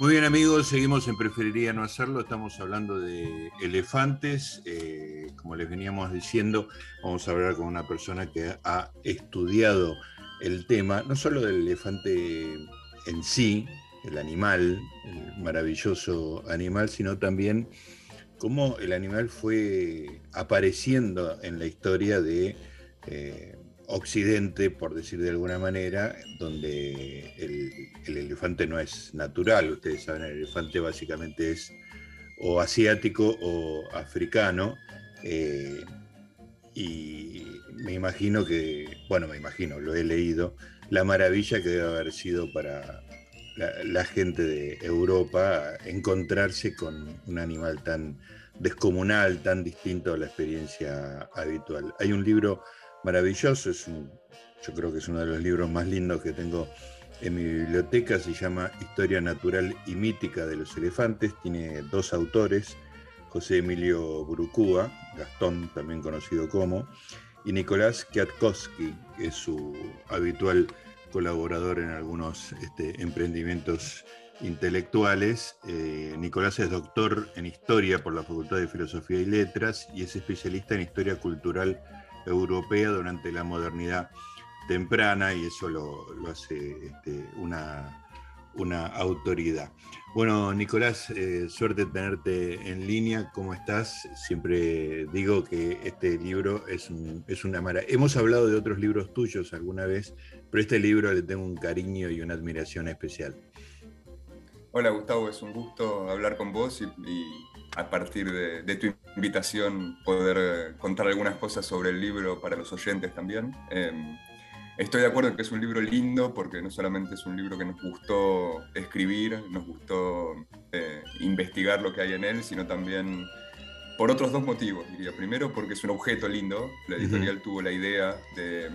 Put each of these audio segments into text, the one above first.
Muy bien amigos, seguimos en Preferiría no hacerlo, estamos hablando de elefantes, eh, como les veníamos diciendo, vamos a hablar con una persona que ha estudiado el tema, no solo del elefante en sí, el animal, el maravilloso animal, sino también cómo el animal fue apareciendo en la historia de eh, Occidente, por decir de alguna manera, donde el, elefante no es natural. Ustedes saben, el elefante básicamente es o asiático o africano. Eh, y me imagino que, bueno, me imagino, lo he leído, la maravilla que debe haber sido para la gente de Europa encontrarse con un animal tan descomunal, tan distinto a la experiencia habitual. Hay un libro maravilloso, es yo creo que es uno de los libros más lindos que tengo en mi biblioteca, se llama Historia Natural y Mítica de los Elefantes, tiene dos autores, José Emilio Burucúa, Gastón también conocido como, y Nicolás Kwiatkowski, que es su habitual colaborador en algunos este, emprendimientos intelectuales. Eh, Nicolás es doctor en Historia por la Facultad de Filosofía y Letras y es especialista en Historia Cultural europea durante la modernidad temprana y eso lo, hace este, una, una, autoridad. Bueno, Nicolás, eh, suerte tenerte en línea. ¿Cómo estás? Siempre digo que este libro es, es una maravilla. Hemos hablado de otros libros tuyos alguna vez, pero este libro le tengo un cariño y una admiración especial. Hola Gustavo, es un gusto hablar con vos y a partir de, tu invitación poder eh, contar algunas cosas sobre el libro para los oyentes también. Em, estoy de acuerdo en que es un libro lindo porque no solamente es un libro que nos gustó escribir, nos gustó eh, investigar lo que hay en él, sino también por otros dos motivos, diría. Primero porque es un objeto lindo, la editorial tuvo la idea de,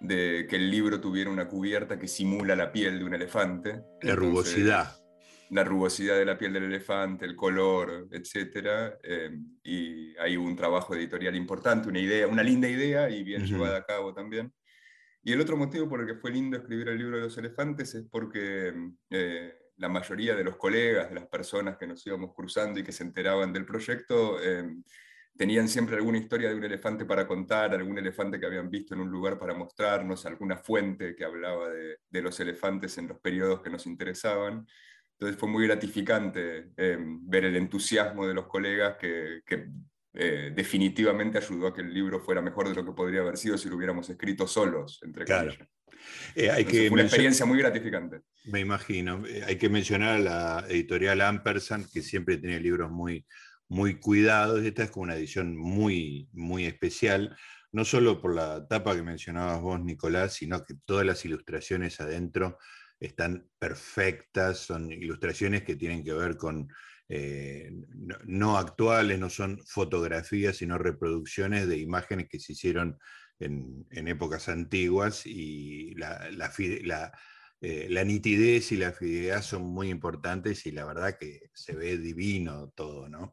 de, que el libro tuviera una cubierta que simula la piel de un elefante. La rugosidad la rugosidad de la piel del elefante, el color, etc. Eh, y hay un trabajo editorial importante, una idea, una linda idea y bien llevada a cabo también. Y el otro motivo por el que fue lindo escribir el libro de los elefantes es porque eh, la mayoría de los colegas, de las personas que nos íbamos cruzando y que se enteraban del proyecto, eh, tenían siempre alguna historia de un elefante para contar, algún elefante que habían visto en un lugar para mostrarnos, alguna fuente que hablaba de, de los elefantes en los periodos que nos interesaban. Entonces fue muy gratificante em, ver el entusiasmo de los colegas que, eh, definitivamente ayudó a que el libro fuera mejor de lo que podría haber sido si lo hubiéramos escrito solos, entre claro. Eh, hay que fue una experiencia muy gratificante. Me imagino. Eh, hay que mencionar a la editorial Ampersand, que siempre tiene libros muy, muy cuidados. Esta es como una edición muy, muy especial, no solo por la tapa que mencionabas vos, Nicolás, sino que todas las ilustraciones adentro están perfectas, son ilustraciones que tienen que ver con eh, no, actuales, no son fotografías, sino reproducciones de imágenes que se hicieron en, épocas antiguas y la, eh, la, nitidez y la fidelidad son muy importantes y la verdad que se ve divino todo, ¿no?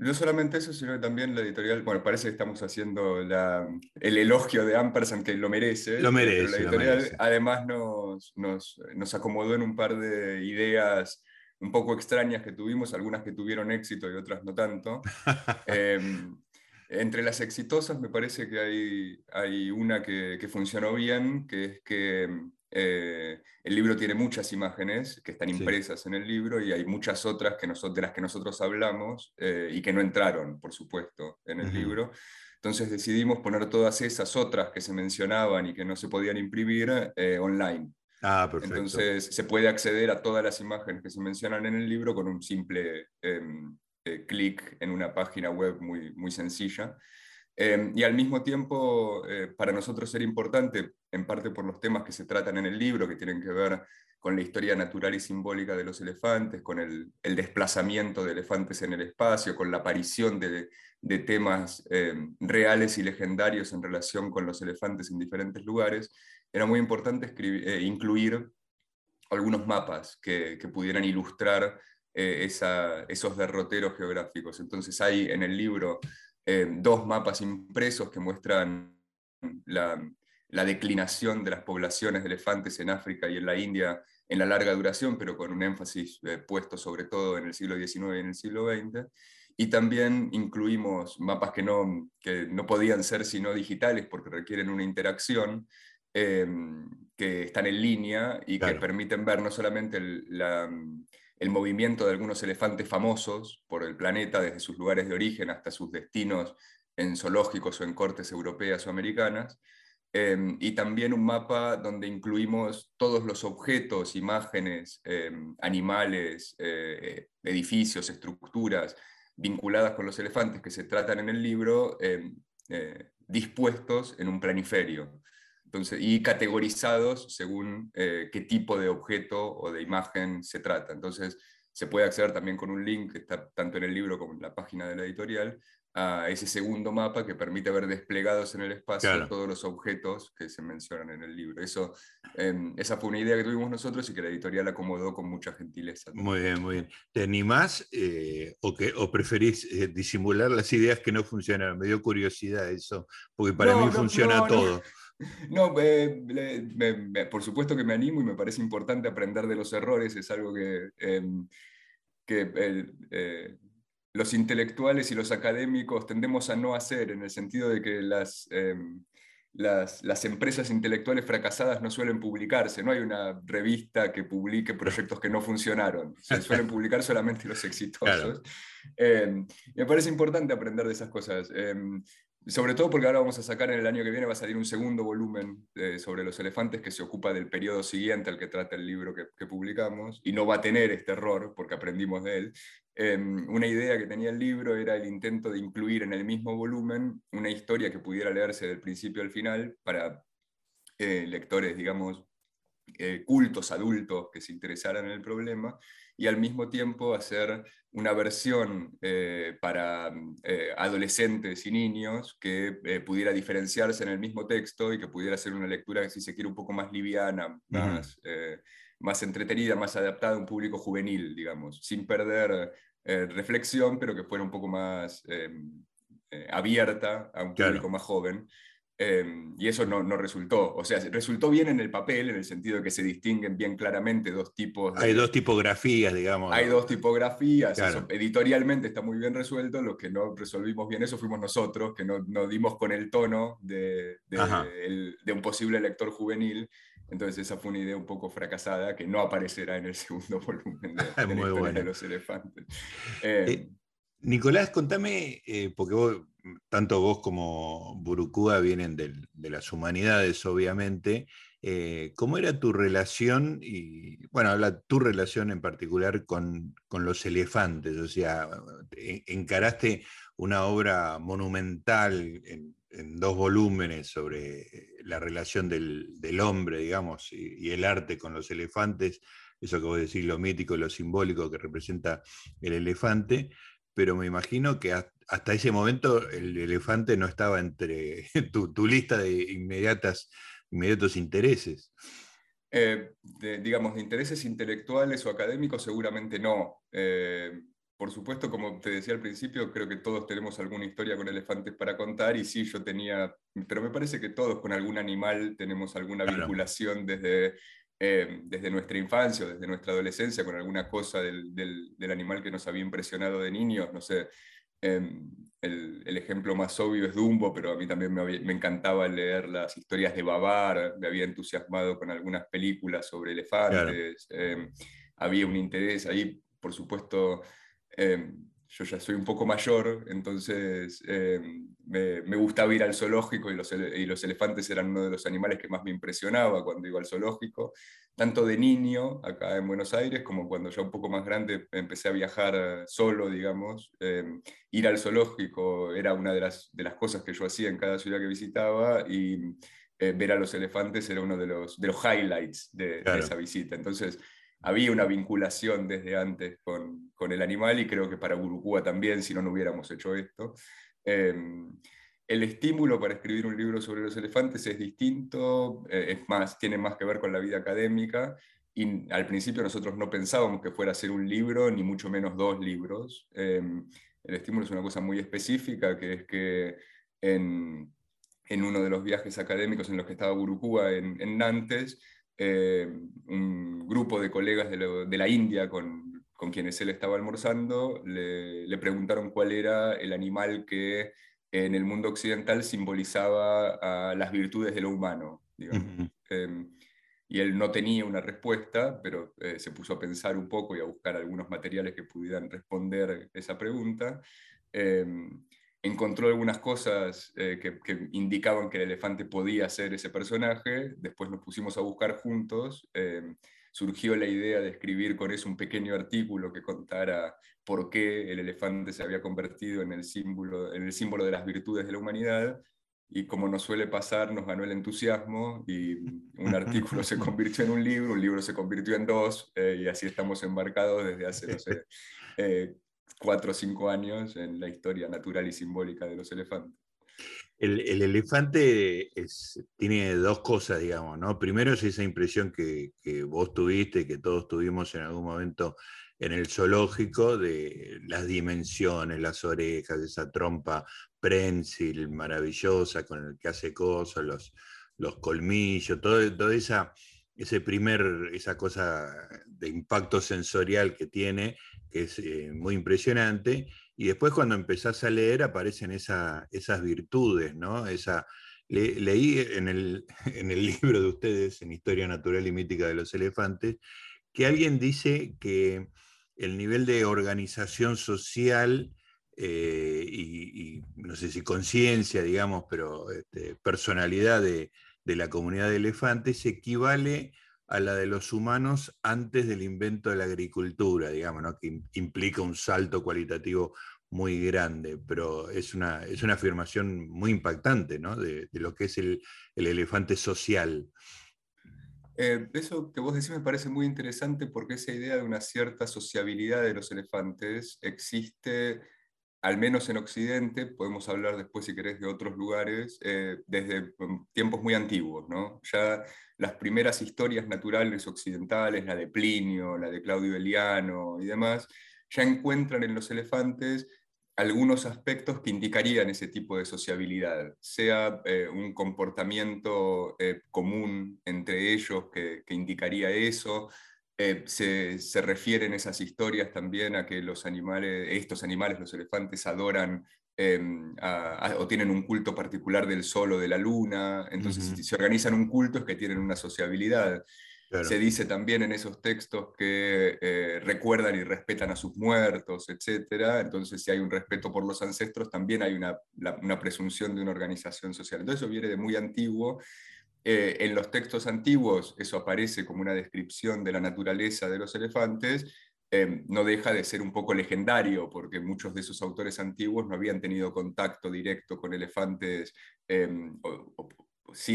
No solamente eso, sino que también la editorial, bueno, parece que estamos haciendo el elogio de Ampersand, que lo merece. Lo merece. la editorial además nos, nos, nos, acomodó en un par de ideas un poco extrañas que tuvimos, algunas que tuvieron éxito y otras no tanto. Em, entre las exitosas me parece que hay, hay una que, que funcionó bien, que es que eh, el libro tiene muchas imágenes que están impresas en el libro y hay muchas otras que de las que nosotros hablamos eh, y que no entraron, por supuesto, en el libro. Entonces decidimos poner todas esas otras que se mencionaban y que no se podían imprimir eh, online. Ah, perfecto. Entonces se puede acceder a todas las imágenes que se mencionan en el libro con un simple em, clic en una página web muy, muy sencilla. Em, y al mismo tiempo, eh, para nosotros era importante, en parte por los temas que se tratan en el libro, que tienen que ver con la historia natural y simbólica de los elefantes, con el, desplazamiento de elefantes en el espacio, con la aparición de, temas em, reales y legendarios en relación con los elefantes en diferentes lugares, era muy importante eh, incluir algunos mapas que, pudieran ilustrar eh, esos derroteros geográficos. Entonces hay en el libro eh, dos mapas impresos que muestran la, declinación de las poblaciones de elefantes en África y en la India en la larga duración, pero con un énfasis eh, puesto sobre todo en el siglo XIX y en el siglo XX. Y también incluimos mapas que no, que no podían ser sino digitales porque requieren una interacción, em, que están en línea y que permiten ver no solamente el, el, movimiento de algunos elefantes famosos por el planeta, desde sus lugares de origen hasta sus destinos en zoológicos o en cortes europeas o americanas, Em, y también un mapa donde incluimos todos los objetos, imágenes, em, animales, eh, edificios, estructuras vinculadas con los elefantes que se tratan en el libro, em, eh, dispuestos en un planiferio. Entonces, y categorizados según eh, qué tipo de objeto o de imagen se trata. Entonces, se puede acceder también con un link que está tanto en el libro como en la página de la editorial, a ese segundo mapa que permite ver desplegados en el espacio todos los objetos que se mencionan en el libro. Eso, em, esa fue una idea que tuvimos nosotros y que la editorial acomodó con mucha gentileza. Muy bien, muy bien. ¿Te animás eh, o, que, o preferís eh, disimular las ideas que no funcionan? Me dio curiosidad eso, porque para mí funciona todo. No, eh, por supuesto que me animo y me parece importante aprender de los errores, es algo que, em, que los intelectuales y los académicos tendemos a no hacer, en el sentido de que las, em, las, empresas intelectuales fracasadas no suelen publicarse, no hay una revista que publique proyectos que no funcionaron, se suelen publicar solamente los exitosos. Em, me parece importante aprender de esas cosas. Sobre todo porque ahora vamos a sacar en el año que viene, va a salir un segundo volumen eh, sobre los elefantes que se ocupa del periodo siguiente al que trata el libro que, publicamos, y no va a tener este error porque aprendimos de él, Em, una idea que tenía el libro era el intento de incluir en el mismo volumen una historia que pudiera leerse del principio al final para eh, lectores, digamos, eh, cultos, adultos que se interesaran en el problema, y al mismo tiempo hacer una versión eh, para adolescentes y niños que pudiera diferenciarse en el mismo texto y que pudiera ser una lectura, si se quiere, un poco más liviana, más, más entretenida, más adaptada a un público juvenil, digamos, sin perder eh, reflexión, pero que fuera un poco más em, eh, abierta a un público más joven. Em, y eso no, no, resultó. O sea, resultó bien en el papel, en el sentido de que se distinguen bien claramente dos tipos. hay dos tipografías, digamos. Hay dos tipografías. editorialmente está muy bien resuelto. Los que no resolvimos bien eso fuimos nosotros, que no, no dimos con el tono de, de, de un posible lector juvenil. Entonces esa fue una idea un poco fracasada que no aparecerá en el segundo volumen de, de la historia de los elefantes. Eh, eh, Nicolás, contame, eh, porque vos, tanto vos como Burukúa vienen de las humanidades, obviamente, ¿cómo era tu relación, y bueno, habla tu relación en particular con, los elefantes? O sea, encaraste una obra monumental en, en dos volúmenes sobre la relación del, hombre, digamos, y, el arte con los elefantes, eso que vos decís, lo mítico, lo simbólico que representa el elefante, pero me imagino que hasta ese momento el elefante no estaba entre tu, lista de inmediatas, inmediatos intereses. Eh, digamos, de intereses intelectuales o académicos, seguramente no. Eh, por supuesto, como te decía al principio, creo que todos tenemos alguna historia con elefantes para contar y sí, yo tenía, pero me parece que todos con algún animal tenemos alguna vinculación desde, eh, desde nuestra infancia, desde nuestra adolescencia, con alguna cosa del, del, animal que nos había impresionado de niños. No sé, em, el, el, ejemplo más obvio es Dumbo, pero a mí también me, me, encantaba leer las historias de Babar, me había entusiasmado con algunas películas sobre elefantes, em, había un interés ahí, por supuesto Em, yo ya soy un poco mayor, entonces em, me, me, gustaba ir al zoológico y los, y los, elefantes eran uno de los animales que más me impresionaba cuando iba al zoológico, tanto de niño acá en Buenos Aires como cuando ya un poco más grande empecé a viajar solo, digamos. Em, ir al zoológico era una de las, de las cosas que yo hacía en cada ciudad que visitaba y eh, ver a los elefantes era uno de los, de los highlights de, de esa visita. Entonces, había una vinculación desde antes con, con el animal y creo que para Burukúa también, si no, no hubiéramos hecho esto. Em, el estímulo para escribir un libro sobre los elefantes es distinto, eh, es más, tiene más que ver con la vida académica y al principio nosotros no pensábamos que fuera a ser un libro, ni mucho menos dos libros. Em, el estímulo es una cosa muy específica, que es que en, en uno de los viajes académicos en los que estaba Burukúa en, en Nantes, un grupo de colegas de, la India con, con, quienes él estaba almorzando le, preguntaron cuál era el animal que en el mundo occidental simbolizaba a las virtudes de lo humano. Em, y él no tenía una respuesta, pero eh, se puso a pensar un poco y a buscar algunos materiales que pudieran responder esa pregunta. Em, encontró algunas cosas eh, que, indicaban que el elefante podía ser ese personaje, después nos pusimos a buscar juntos, em, surgió la idea de escribir con eso un pequeño artículo que contara por qué el elefante se había convertido en el símbolo, en el símbolo de las virtudes de la humanidad, y como nos suele pasar, nos ganó el entusiasmo y un artículo se convirtió en un libro, un libro se convirtió en dos, eh, y así estamos embarcados desde hace, no sé, eh, cuatro o cinco años en la historia natural y simbólica de los elefantes. El, elefante tiene dos cosas, digamos, ¿no? Primero es esa impresión que, vos tuviste, que todos tuvimos en algún momento en el zoológico, de las dimensiones, las orejas, esa trompa prensil maravillosa con el que hace cosas, los, los colmillos, todo, esa, ese primer, esa cosa de impacto sensorial que tiene, que es eh, muy impresionante, y después cuando empezás a leer aparecen esas virtudes, ¿no? Esa, leí en el, en el libro de ustedes, en Historia Natural y Mítica de los Elefantes, que alguien dice que el nivel de organización social eh, y, no sé si conciencia, digamos, pero este, personalidad de, de, la comunidad de elefantes equivale a la de los humanos antes del invento de la agricultura, digamos, que implica un salto cualitativo muy grande, pero es una, es una afirmación muy impactante ¿no? de, lo que es el, el elefante social. Eh, eso que vos decís me parece muy interesante porque esa idea de una cierta sociabilidad de los elefantes existe al menos en Occidente, podemos hablar después si querés de otros lugares, eh, desde mm, tiempos muy antiguos. ¿no? Ya las primeras historias naturales occidentales, la de Plinio, la de Claudio Eliano y demás, ya encuentran en los elefantes algunos aspectos que indicarían ese tipo de sociabilidad, sea eh, un comportamiento eh, común entre ellos que, que indicaría eso, eh, se, se, refieren esas historias también a que los animales, estos animales, los elefantes, adoran em, o tienen un culto particular del sol o de la luna. Entonces, si se organizan un culto es que tienen una sociabilidad. Se dice también en esos textos que eh, recuerdan y respetan a sus muertos, etc. Entonces, si hay un respeto por los ancestros, también hay una, una presunción de una organización social. Entonces, eso viene de muy antiguo eh, en los textos antiguos eso aparece como una descripción de la naturaleza de los elefantes, eh, no deja de ser un poco legendario, porque muchos de esos autores antiguos no habían tenido contacto directo con elefantes, eh, o,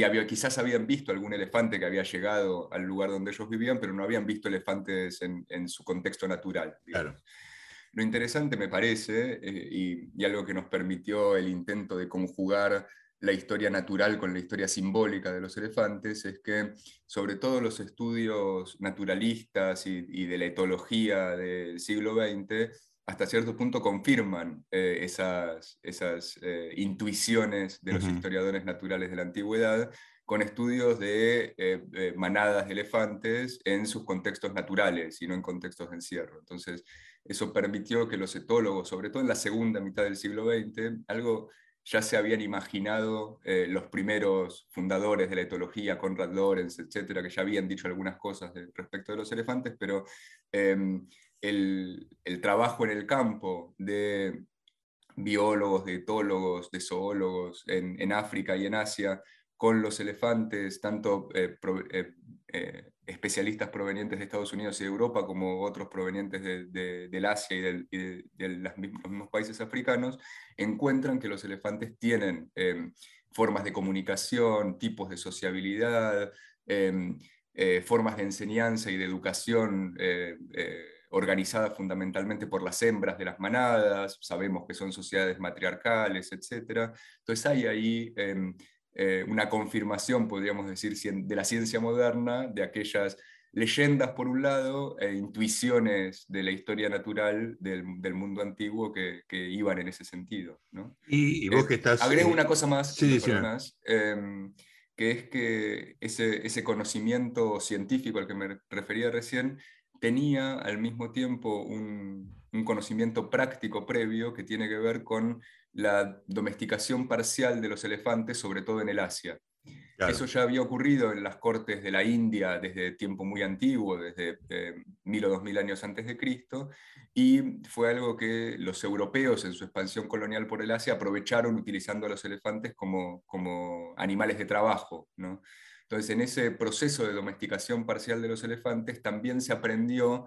había, quizás habían visto algún elefante que había llegado al lugar donde ellos vivían, pero no habían visto elefantes en, su contexto natural. Lo interesante me parece, y, y algo que nos permitió el intento de conjugar la historia natural con la historia simbólica de los elefantes es que, sobre todo los estudios naturalistas y, de la etología del siglo XX, hasta cierto punto confirman eh, esas, esas eh, intuiciones de los historiadores naturales de la antigüedad con estudios de eh, manadas de elefantes en sus contextos naturales y no en contextos de encierro. Entonces, eso permitió que los etólogos, sobre todo en la segunda mitad del siglo XX, algo ya se habían imaginado eh, los primeros fundadores de la etología, Conrad Lorenz, etcétera, que ya habían dicho algunas cosas respecto de los elefantes, pero em, el, trabajo en el campo de biólogos, de etólogos, de zoólogos en, África y en Asia con los elefantes, tanto eh, eh, especialistas provenientes de Estados Unidos y de Europa como otros provenientes de, del Asia y, de, los mismos países africanos, encuentran que los elefantes tienen em, formas de comunicación, tipos de sociabilidad, em, eh, formas de enseñanza y de educación eh, eh, organizadas fundamentalmente por las hembras de las manadas, sabemos que son sociedades matriarcales, etc. Entonces hay ahí em, una confirmación, podríamos decir, de la ciencia moderna, de aquellas leyendas por un lado e intuiciones de la historia natural del, mundo antiguo que, iban en ese sentido. ¿no? Y, vos que estás... Agrego una cosa más, sí, em, que es que ese, ese conocimiento científico al que me refería recién tenía al mismo tiempo un, un, conocimiento práctico previo que tiene que ver con la domesticación parcial de los elefantes, sobre todo en el Asia. Eso ya había ocurrido en las cortes de la India desde tiempo muy antiguo, desde eh, mil o dos mil años antes de Cristo, y fue algo que los europeos en su expansión colonial por el Asia aprovecharon utilizando a los elefantes como, como animales de trabajo. ¿no? Entonces, en ese proceso de domesticación parcial de los elefantes también se aprendió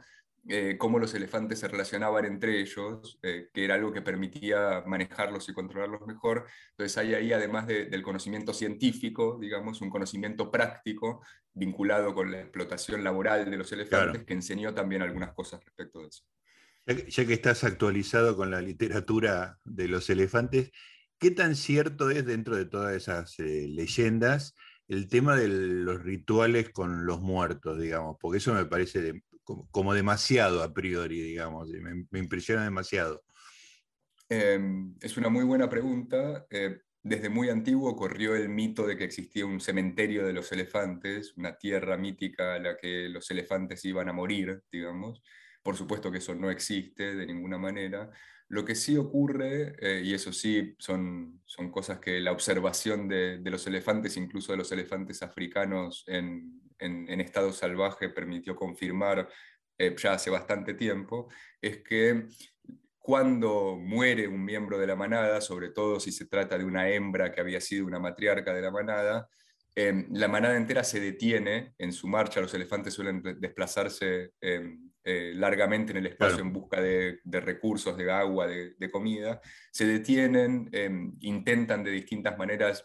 eh, cómo los elefantes se relacionaban entre ellos, eh, que era algo que permitía manejarlos y controlarlos mejor. Entonces hay ahí, además del conocimiento científico, digamos, un conocimiento práctico vinculado con la explotación laboral de los elefantes, que enseñó también algunas cosas respecto de eso. Ya que, estás actualizado con la literatura de los elefantes, ¿qué tan cierto es dentro de todas esas eh, leyendas el tema de los rituales con los muertos, digamos? Porque eso me parece de, como, demasiado a priori, digamos, me, impresiona demasiado. Em, es una muy buena pregunta. Eh, desde muy antiguo corrió el mito de que existía un cementerio de los elefantes, una tierra mítica a la que los elefantes iban a morir, digamos. Por supuesto que eso no existe de ninguna manera. Lo que sí ocurre, eh, y eso sí son, son cosas que la observación de, de, los elefantes, incluso de los elefantes africanos en, en, estado salvaje permitió confirmar eh, ya hace bastante tiempo, es que cuando muere un miembro de la manada, sobre todo si se trata de una hembra que había sido una matriarca de la manada, em, la manada entera se detiene en su marcha, los elefantes suelen desplazarse em, eh, largamente en el espacio en busca de, recursos, de agua, de, comida, se detienen, em, intentan de distintas maneras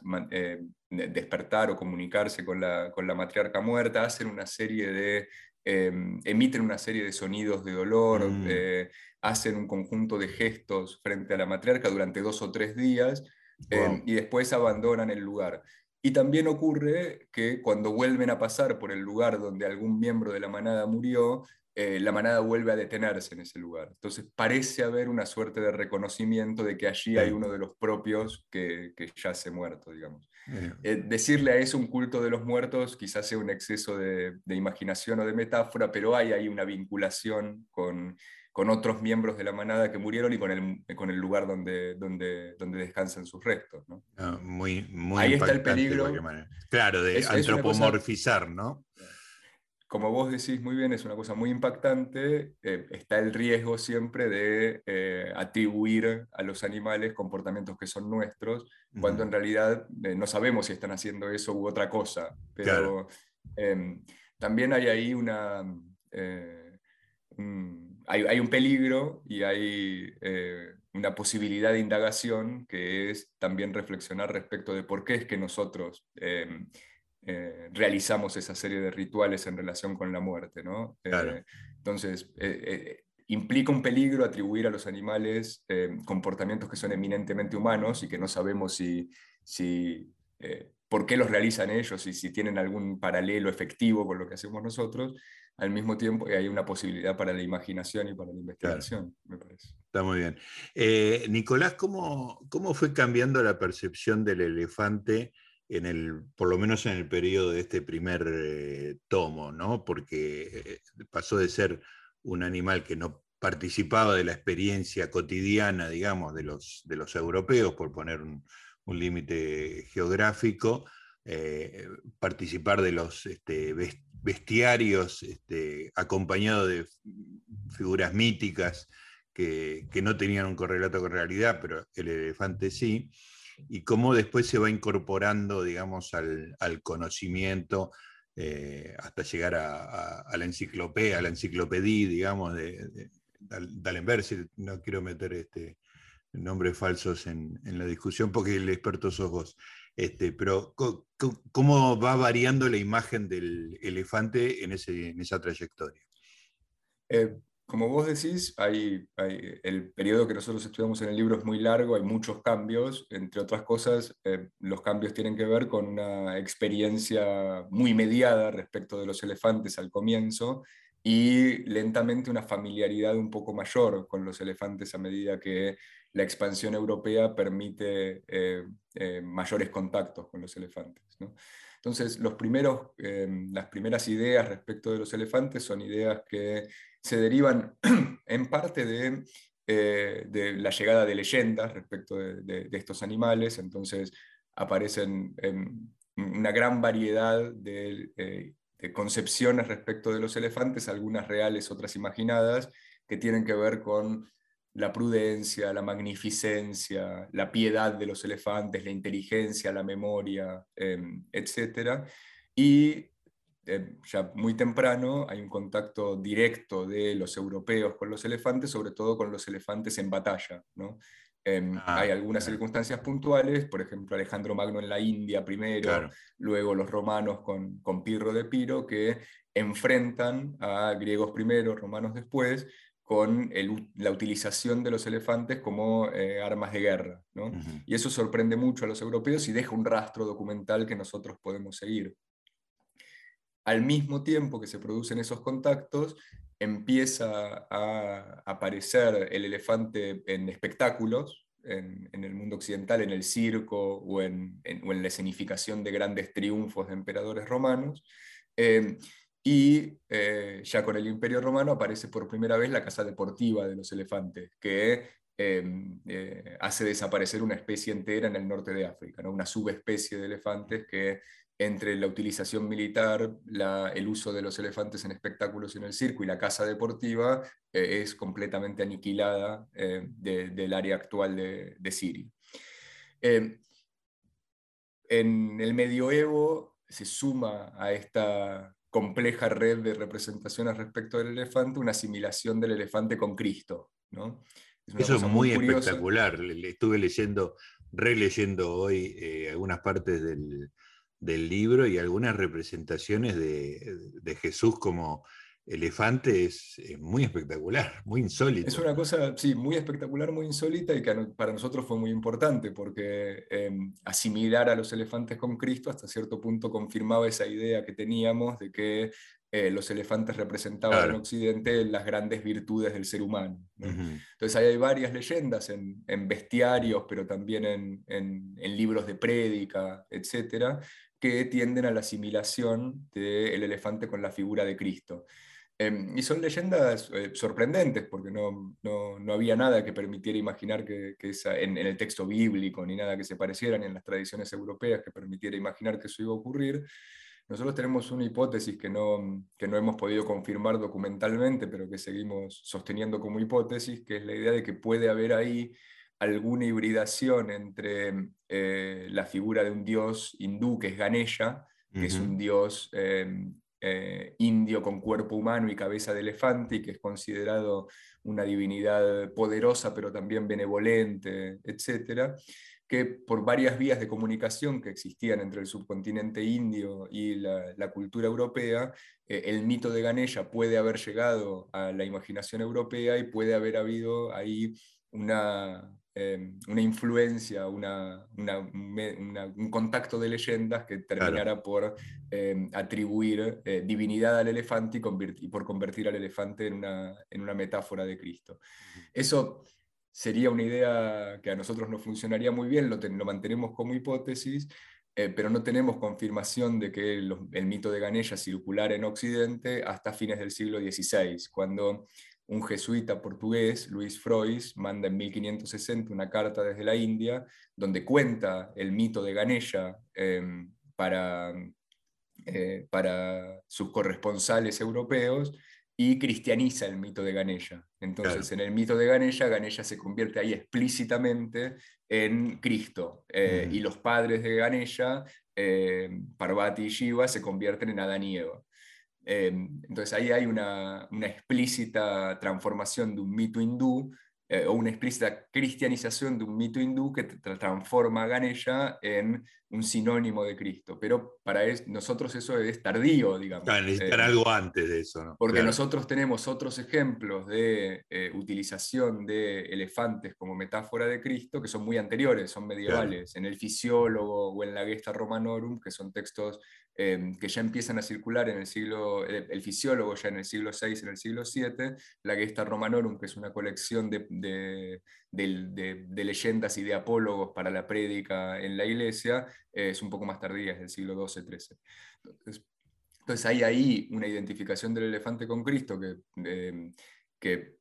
despertar o comunicarse con la, con la matriarca muerta, hacen una serie de, em, emiten una serie de sonidos de dolor, mm. eh, hacen un conjunto de gestos frente a la matriarca durante dos o tres días em, y después abandonan el lugar. Y también ocurre que cuando vuelven a pasar por el lugar donde algún miembro de la manada murió, eh, la manada vuelve a detenerse en ese lugar. Entonces parece haber una suerte de reconocimiento de que allí hay uno de los propios que, que yace muerto, digamos. Eh, decirle a eso un culto de los muertos quizás sea un exceso de, imaginación o de metáfora, pero hay ahí una vinculación con, con, otros miembros de la manada que murieron y con el, con el lugar donde, donde, donde descansan sus restos. ¿no? Ah, muy, muy ahí está el peligro. Claro, de antropomorfizar, ¿no? Como vos decís muy bien, es una cosa muy impactante, eh, está el riesgo siempre de eh, atribuir a los animales comportamientos que son nuestros, cuando en realidad eh, no sabemos si están haciendo eso u otra cosa. Pero em, también hay ahí una... hay, hay, un peligro y hay una posibilidad de indagación que es también reflexionar respecto de por qué es que nosotros em, eh, realizamos esa serie de rituales en relación con la muerte. ¿no? Eh, entonces, eh, implica un peligro atribuir a los animales comportamientos que son eminentemente humanos y que no sabemos si, si por qué los realizan ellos y si tienen algún paralelo efectivo con lo que hacemos nosotros. Al mismo tiempo, hay una posibilidad para la imaginación y para la investigación, me parece. Está muy bien. Nicolás, ¿cómo, ¿cómo fue cambiando la percepción del elefante en el, por lo menos en el periodo de este primer eh, tomo, ¿no? porque eh, pasó de ser un animal que no participaba de la experiencia cotidiana, digamos, de los, de los europeos, por poner un, límite geográfico, eh, participar de los este, bestiarios este, acompañado de figuras míticas que, que, no tenían un correlato con realidad, pero el elefante sí y cómo después se va incorporando, digamos, al, conocimiento eh, hasta llegar a, la enciclopedia, a la enciclopedia, digamos, de, de no quiero meter este, nombres falsos en, la discusión porque el experto sos vos. Este, pero ¿cómo va variando la imagen del elefante en, ese, en esa trayectoria? Eh, como vos decís, hay, el periodo que nosotros estudiamos en el libro es muy largo, hay muchos cambios, entre otras cosas, eh, los cambios tienen que ver con una experiencia muy mediada respecto de los elefantes al comienzo y lentamente una familiaridad un poco mayor con los elefantes a medida que la expansión europea permite eh, eh, mayores contactos con los elefantes. Entonces, primeros, las primeras ideas respecto de los elefantes son ideas que se derivan en parte de eh, la llegada de leyendas respecto de, estos animales, entonces aparecen una gran variedad eh, de, concepciones respecto de los elefantes, algunas reales, otras imaginadas, que tienen que ver con la prudencia, la magnificencia, la piedad de los elefantes, la inteligencia, la memoria, em, etc. Y eh, ya muy temprano hay un contacto directo de los europeos con los elefantes, sobre todo con los elefantes en batalla. ¿no? Em, ah, hay algunas circunstancias puntuales, por ejemplo Alejandro Magno en la India primero, luego los romanos con, con Pirro de Piro, que enfrentan a griegos primero, romanos después, con la utilización de los elefantes como eh, armas de guerra. ¿no? Y eso sorprende mucho a los europeos y deja un rastro documental que nosotros podemos seguir al mismo tiempo que se producen esos contactos, empieza a aparecer el elefante en espectáculos, en, el mundo occidental, en el circo o en, la escenificación de grandes triunfos de emperadores romanos. Eh, y eh, ya con el Imperio Romano aparece por primera vez la casa deportiva de los elefantes, que eh, hace desaparecer una especie entera en el norte de África, una subespecie de elefantes que entre la utilización militar, el uso de los elefantes en espectáculos en el circo y la casa deportiva eh, es completamente aniquilada del área actual de, Siria. Eh, en el medioevo se suma a esta compleja red de representaciones respecto del elefante una asimilación del elefante con Cristo. Eso es muy, espectacular. Estuve leyendo, releyendo hoy algunas partes del, del libro y algunas representaciones de, Jesús como elefante es, muy espectacular, muy insólito. Es una cosa, sí, muy espectacular, muy insólita y que para nosotros fue muy importante porque em, asimilar a los elefantes con Cristo hasta cierto punto confirmaba esa idea que teníamos de que eh, los elefantes representaban en Occidente las grandes virtudes del ser humano. Entonces ahí hay varias leyendas en, bestiarios, pero también en, en libros de prédica, etcétera, que tienden a la asimilación del elefante con la figura de Cristo. Em, y son leyendas eh, sorprendentes, porque no, no, había nada que permitiera imaginar que, en, el texto bíblico, ni nada que se pareciera, ni en las tradiciones europeas que permitiera imaginar que eso iba a ocurrir. Nosotros tenemos una hipótesis que no, que no hemos podido confirmar documentalmente, pero que seguimos sosteniendo como hipótesis, que es la idea de que puede haber ahí alguna hibridación entre eh, la figura de un dios hindú, que es Ganesha, que es un dios em, eh, indio con cuerpo humano y cabeza de elefante, y que es considerado una divinidad poderosa, pero también benevolente, etc., que por varias vías de comunicación que existían entre el subcontinente indio y la, cultura europea, eh, el mito de Ganesha puede haber llegado a la imaginación europea y puede haber habido ahí una, Em, una influencia, una, un contacto de leyendas que terminara por em, atribuir eh, divinidad al elefante y, por convertir al elefante en una, en una metáfora de Cristo. Eso sería una idea que a nosotros no funcionaría muy bien, lo, lo mantenemos como hipótesis, eh, pero no tenemos confirmación de que el mito de Ganesha circulara en Occidente hasta fines del siglo XVI, cuando un jesuita portugués, Luis Frois, manda en 1560 una carta desde la India donde cuenta el mito de Ganesha em, para, eh, para sus corresponsales europeos y cristianiza el mito de Ganesha. Entonces, en el mito de Ganesha, Ganesha se convierte ahí explícitamente en Cristo. Eh, y los padres de Ganesha, eh, Parvati y Shiva, se convierten en Adán y Eva. Em, entonces ahí hay una, explícita transformación de un mito hindú eh, o una explícita cristianización de un mito hindú que transforma a Ganesha en un sinónimo de Cristo. Pero para nosotros eso es tardío, digamos. Claro, necesitar eh, algo antes de eso. ¿no? Porque nosotros tenemos otros ejemplos de eh, utilización de elefantes como metáfora de Cristo que son muy anteriores, son medievales. En el Fisiólogo o en la Gesta Romanorum, que son textos que ya empiezan a circular en el siglo, el, fisiólogo ya en el siglo VI, en el siglo VII, la Gesta Romanorum, que es una colección de, de, leyendas y de apólogos para la prédica en la iglesia es un poco más tardía, es del siglo XII-XIII. Entonces, hay ahí una identificación del elefante con Cristo que, que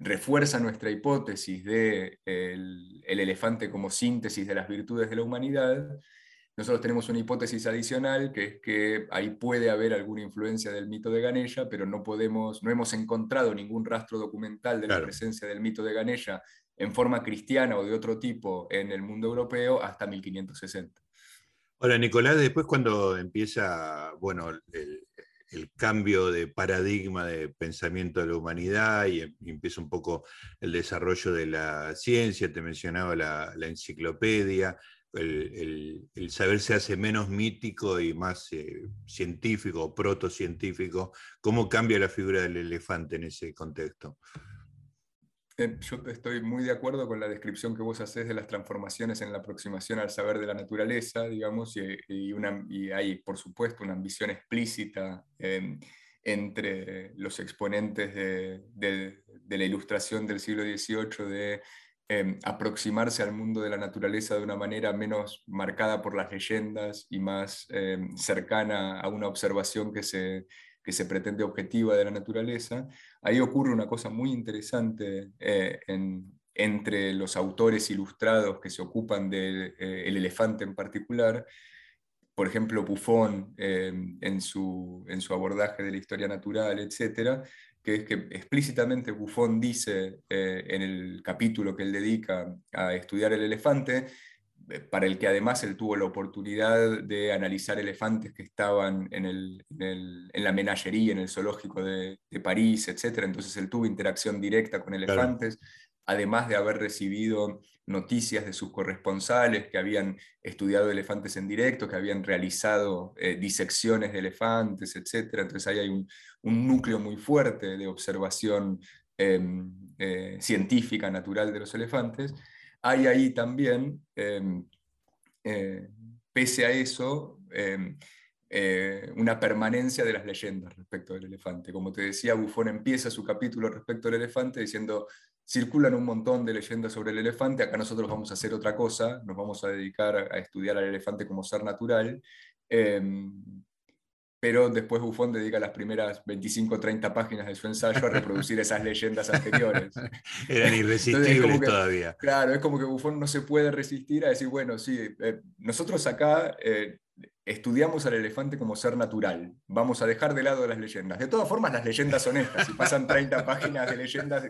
refuerza nuestra hipótesis de el, elefante como síntesis de las virtudes de la humanidad, nosotros tenemos una hipótesis adicional, que es que ahí puede haber alguna influencia del mito de Ganesha, pero no, podemos, no hemos encontrado ningún rastro documental de la presencia del mito de Ganesha en forma cristiana o de otro tipo en el mundo europeo hasta 1560. Ahora, Nicolás, después cuando empieza, bueno, el, el cambio de paradigma de pensamiento de la humanidad y, em, empieza un poco el desarrollo de la ciencia, te mencionaba la, enciclopedia, el, saber se hace menos mítico y más eh, científico protocientífico. ¿Cómo cambia la figura del elefante en ese contexto? Eh, yo estoy muy de acuerdo con la descripción que vos haces de las transformaciones en la aproximación al saber de la naturaleza, digamos, y, hay, por supuesto, una ambición explícita entre los exponentes de, de, la ilustración del siglo XVIII de em, aproximarse al mundo de la naturaleza de una manera menos marcada por las leyendas y más em, cercana a una observación que se que se pretende objetiva de la naturaleza, ahí ocurre una cosa muy interesante eh, entre los autores ilustrados que se ocupan del eh, elefante en particular. Por ejemplo, Buffon eh, en, su, en su abordaje de la historia natural, etc., que es que explícitamente Buffon dice en el capítulo que él dedica a estudiar el elefante, para el que además él tuvo la oportunidad de analizar elefantes que estaban en, la menagería, en el zoológico de, París, etc. Entonces él tuvo interacción directa con elefantes, además de haber recibido noticias de sus corresponsales que habían estudiado elefantes en directo, que habían realizado eh, disecciones de elefantes, etc. Entonces ahí hay un, núcleo muy fuerte de observación em, eh, científica, natural de los elefantes hay ahí también, em, eh, pese a eso, em, una permanencia de las leyendas respecto del elefante. Como te decía, Buffon empieza su capítulo respecto al elefante diciendo, circulan un montón de leyendas sobre el elefante, acá nosotros vamos a hacer otra cosa, nos vamos a dedicar a estudiar al elefante como ser natural. Em, pero después Buffon dedica las primeras 25 o 30 páginas de su ensayo a reproducir esas leyendas anteriores. Eran irresistibles todavía. Claro, es como que Buffon no se puede resistir a decir, bueno, sí, eh, nosotros acá eh, estudiamos al elefante como ser natural, vamos a dejar de lado las leyendas. De todas formas, las leyendas son estas, y pasan 30 páginas de leyendas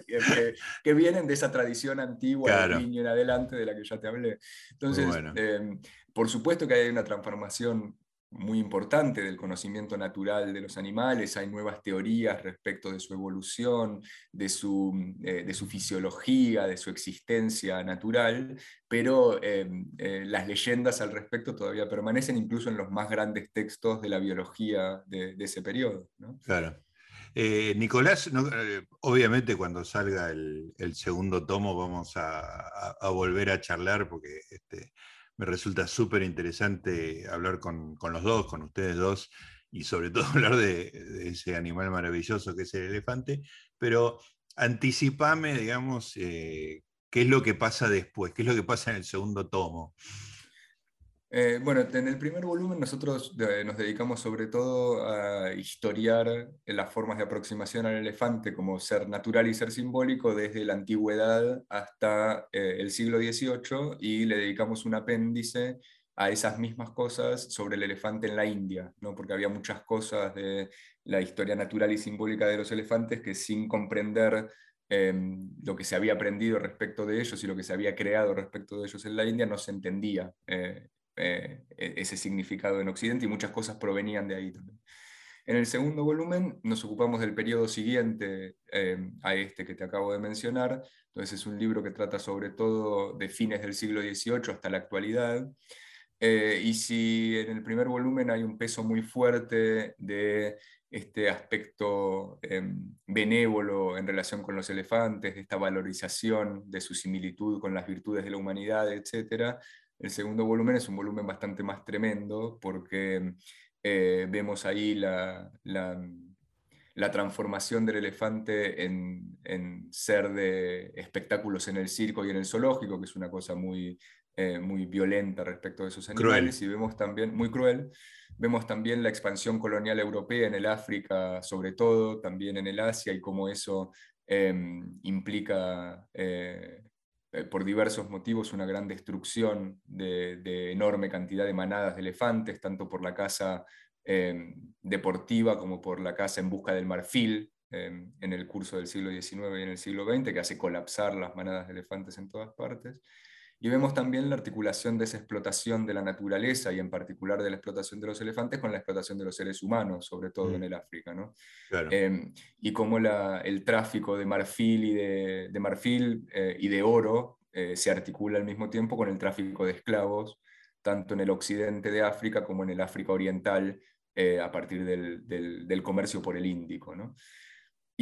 que, vienen de esa tradición antigua, de niño en adelante, de la que ya te hablé. Entonces, eh, por supuesto que hay una transformación muy importante del conocimiento natural de los animales, hay nuevas teorías respecto de su evolución, de su, eh, de su fisiología, de su existencia natural, pero eh, eh, las leyendas al respecto todavía permanecen incluso en los más grandes textos de la biología de, ese periodo. Claro. Nicolás, obviamente cuando salga el, segundo tomo vamos a, a, volver a charlar porque este, me resulta súper interesante hablar con, los dos, con ustedes dos, y sobre todo hablar de, ese animal maravilloso que es el elefante, pero anticipame, digamos, eh, qué es lo que pasa después, qué es lo que pasa en el segundo tomo. Eh, bueno, en el primer volumen nosotros nos dedicamos sobre todo a historiar las formas de aproximación al elefante como ser natural y ser simbólico desde la antigüedad hasta eh, el siglo XVIII y le dedicamos un apéndice a esas mismas cosas sobre el elefante en la India, ¿no? porque había muchas cosas de la historia natural y simbólica de los elefantes que sin comprender em, lo que se había aprendido respecto de ellos y lo que se había creado respecto de ellos en la India no se entendía. Eh, eh, e-, ese significado en Occidente y muchas cosas provenían de ahí también. En el segundo volumen nos ocupamos del periodo siguiente eh, a este que te acabo de mencionar, entonces es un libro que trata sobre todo de fines del siglo XVIII hasta la actualidad, eh, y si en el primer volumen hay un peso muy fuerte de este aspecto em, benévolo en relación con los elefantes, de esta valorización de su similitud con las virtudes de la humanidad, etc., el segundo volumen es un volumen bastante más tremendo porque eh, vemos ahí la, la transformación del elefante en, ser de espectáculos en el circo y en el zoológico, que es una cosa muy, eh, muy violenta respecto de esos animales, y vemos también, muy cruel, vemos también la expansión colonial europea en el África, sobre todo, también en el Asia, y cómo eso em, implica... Eh, eh, por diversos motivos una gran destrucción de, enorme cantidad de manadas de elefantes, tanto por la caza em, deportiva como por la caza en busca del marfil em, en el curso del siglo XIX y en el siglo XX, que hace colapsar las manadas de elefantes en todas partes. Y vemos también la articulación de esa explotación de la naturaleza y en particular de la explotación de los elefantes con la explotación de los seres humanos, sobre todo en mm. el África. ¿no? Em, y cómo el tráfico de marfil y de, marfil eh, y de oro eh, se articula al mismo tiempo con el tráfico de esclavos, tanto en el occidente de África como en el África oriental, eh, a partir del, del, del, comercio por el Índico. ¿no?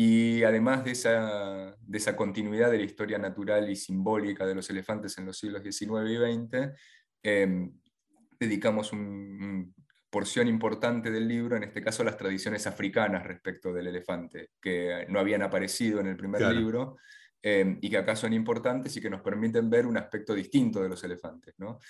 Y además de esa, de esa continuidad de la historia natural y simbólica de los elefantes en los siglos XIX y XX, em, dedicamos una porción importante del libro, en este caso, a las tradiciones africanas respecto del elefante, que no habían aparecido en el primer libro. Em, y que acá son importantes y que nos permiten ver un aspecto distinto de los elefantes, ¿no?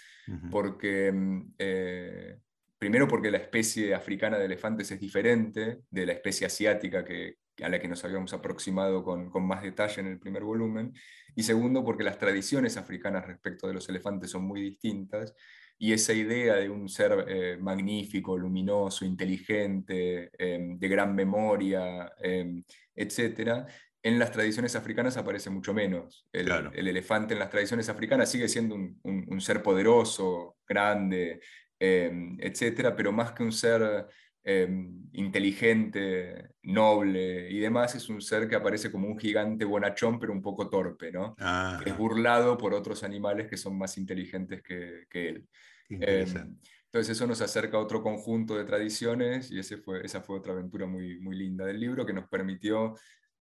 Porque em, eh, primero porque la especie africana de elefantes es diferente de la especie asiática que, a la que nos habíamos aproximado con, más detalle en el primer volumen, y segundo porque las tradiciones africanas respecto de los elefantes son muy distintas, y esa idea de un ser eh, magnífico, luminoso, inteligente, em, de gran memoria, eh, etc., en las tradiciones africanas aparece mucho menos. El, elefante en las tradiciones africanas sigue siendo un, ser poderoso, grande, em, etc., pero más que un ser Em, inteligente, noble y demás, es un ser que aparece como un gigante bonachón, pero un poco torpe, ¿no? es burlado por otros animales que son más inteligentes que, él. Em, entonces eso nos acerca a otro conjunto de tradiciones y ese fue, esa fue otra aventura muy, muy linda del libro que nos permitió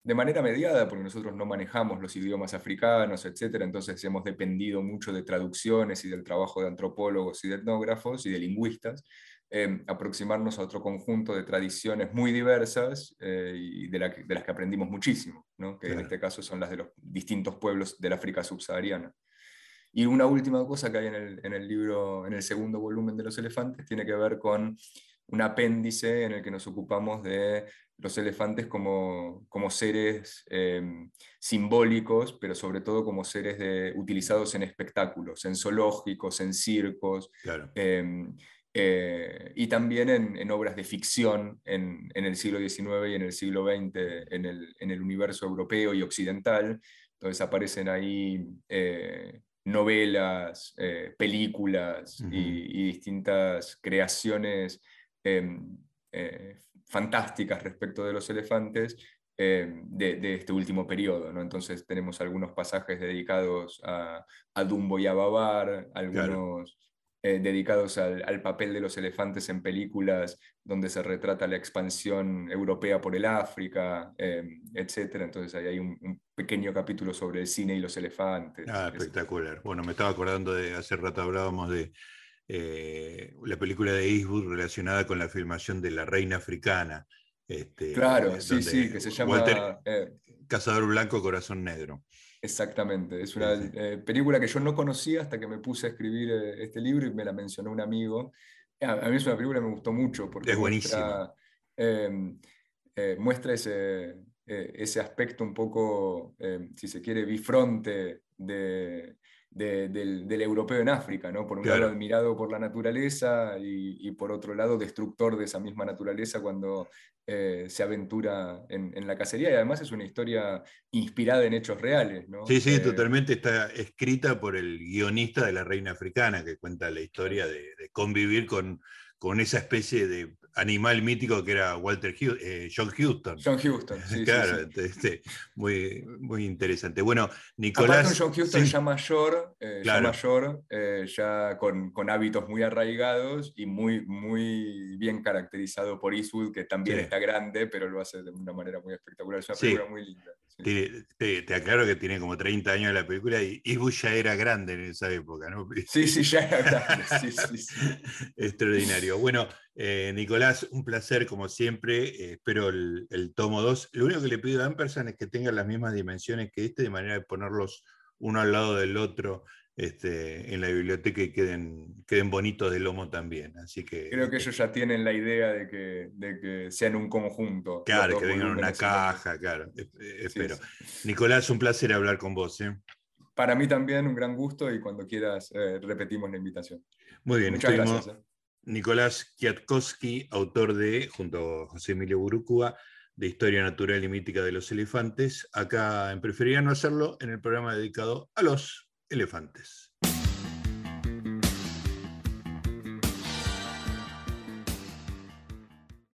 de manera mediada, porque nosotros no manejamos los idiomas africanos, etc., entonces hemos dependido mucho de traducciones y del trabajo de antropólogos y de etnógrafos y de lingüistas, Em, aproximarnos a otro conjunto de tradiciones muy diversas eh, y de, las que aprendimos muchísimo, que en este caso son las de los distintos pueblos del África subsahariana. Y una última cosa que hay en el, libro, en el segundo volumen de los elefantes, tiene que ver con un apéndice en el que nos ocupamos de los elefantes como, como seres em, simbólicos, pero sobre todo como seres de, utilizados en espectáculos, en zoológicos, en circos. Claro. Em, eh, y también en, obras de ficción en, el siglo XIX y en el siglo XX en el, universo europeo y occidental. Entonces aparecen ahí eh, novelas, eh, películas y, distintas creaciones em, fantásticas respecto de los elefantes em, de, este último periodo. ¿no? Entonces tenemos algunos pasajes dedicados a, Dumbo y a Babar, algunos... Eh, dedicados al, papel de los elefantes en películas donde se retrata la expansión europea por el África, eh, etc. Entonces ahí hay un, pequeño capítulo sobre el cine y los elefantes. Ah, espectacular. Bueno, me estaba acordando de, hace rato hablábamos de eh, la película de Eastwood relacionada con la filmación de La Reina Africana. Este, claro, sí, sí, que se llama... Cazador Blanco, Corazón Negro. Exactamente, es una eh, película que yo no conocía hasta que me puse a escribir eh, este libro y me la mencionó un amigo. A, mí es una película que me gustó mucho porque es muestra, em, eh, muestra ese, ese aspecto un poco, em, si se quiere, bifronte de, del, europeo en África, ¿no? Por un lado admirado por la naturaleza y, por otro lado destructor de esa misma naturaleza cuando eh, se aventura en, la cacería y además es una historia inspirada en hechos reales. ¿no? Sí, sí, eh, totalmente está escrita por el guionista de La Reina Africana que cuenta la historia de, de convivir con, con esa especie de animal mítico que era Walter eh, John Houston. John Houston, sí. claro, este, muy, muy interesante. Bueno, Nicolás. John Houston ya mayor, eh, ya, mayor eh, ya con, con, hábitos muy arraigados y muy, muy bien caracterizado por Eastwood, que también está grande, pero lo hace de una manera muy espectacular. Es una película muy linda. Te, aclaro que tiene como 30 años la película y, y ya era grande en esa época, ¿no? Sí, sí, ya era grande. Sí, sí, sí. Extraordinario. Bueno, eh, Nicolás, un placer como siempre. Eh, espero el, tomo 2. Lo único que le pido a Ampersand es que tengan las mismas dimensiones que este, de manera de ponerlos uno al lado del otro este, en la biblioteca y queden, queden bonitos de lomo también. Así que, Creo que ellos ya tienen la idea de que, de que sean un conjunto. Claro, que vengan una caja, claro, espero. Nicolás, un placer hablar con vos. ¿eh? Para mí también un gran gusto y cuando quieras eh, repetimos la invitación. Muy bien, muchas gracias. ¿eh? Nicolás Kwiatkowski, autor de, junto a José Emilio Burucúa, de Historia Natural y Mítica de los Elefantes, acá en Preferiría no hacerlo en el programa dedicado a los elefantes.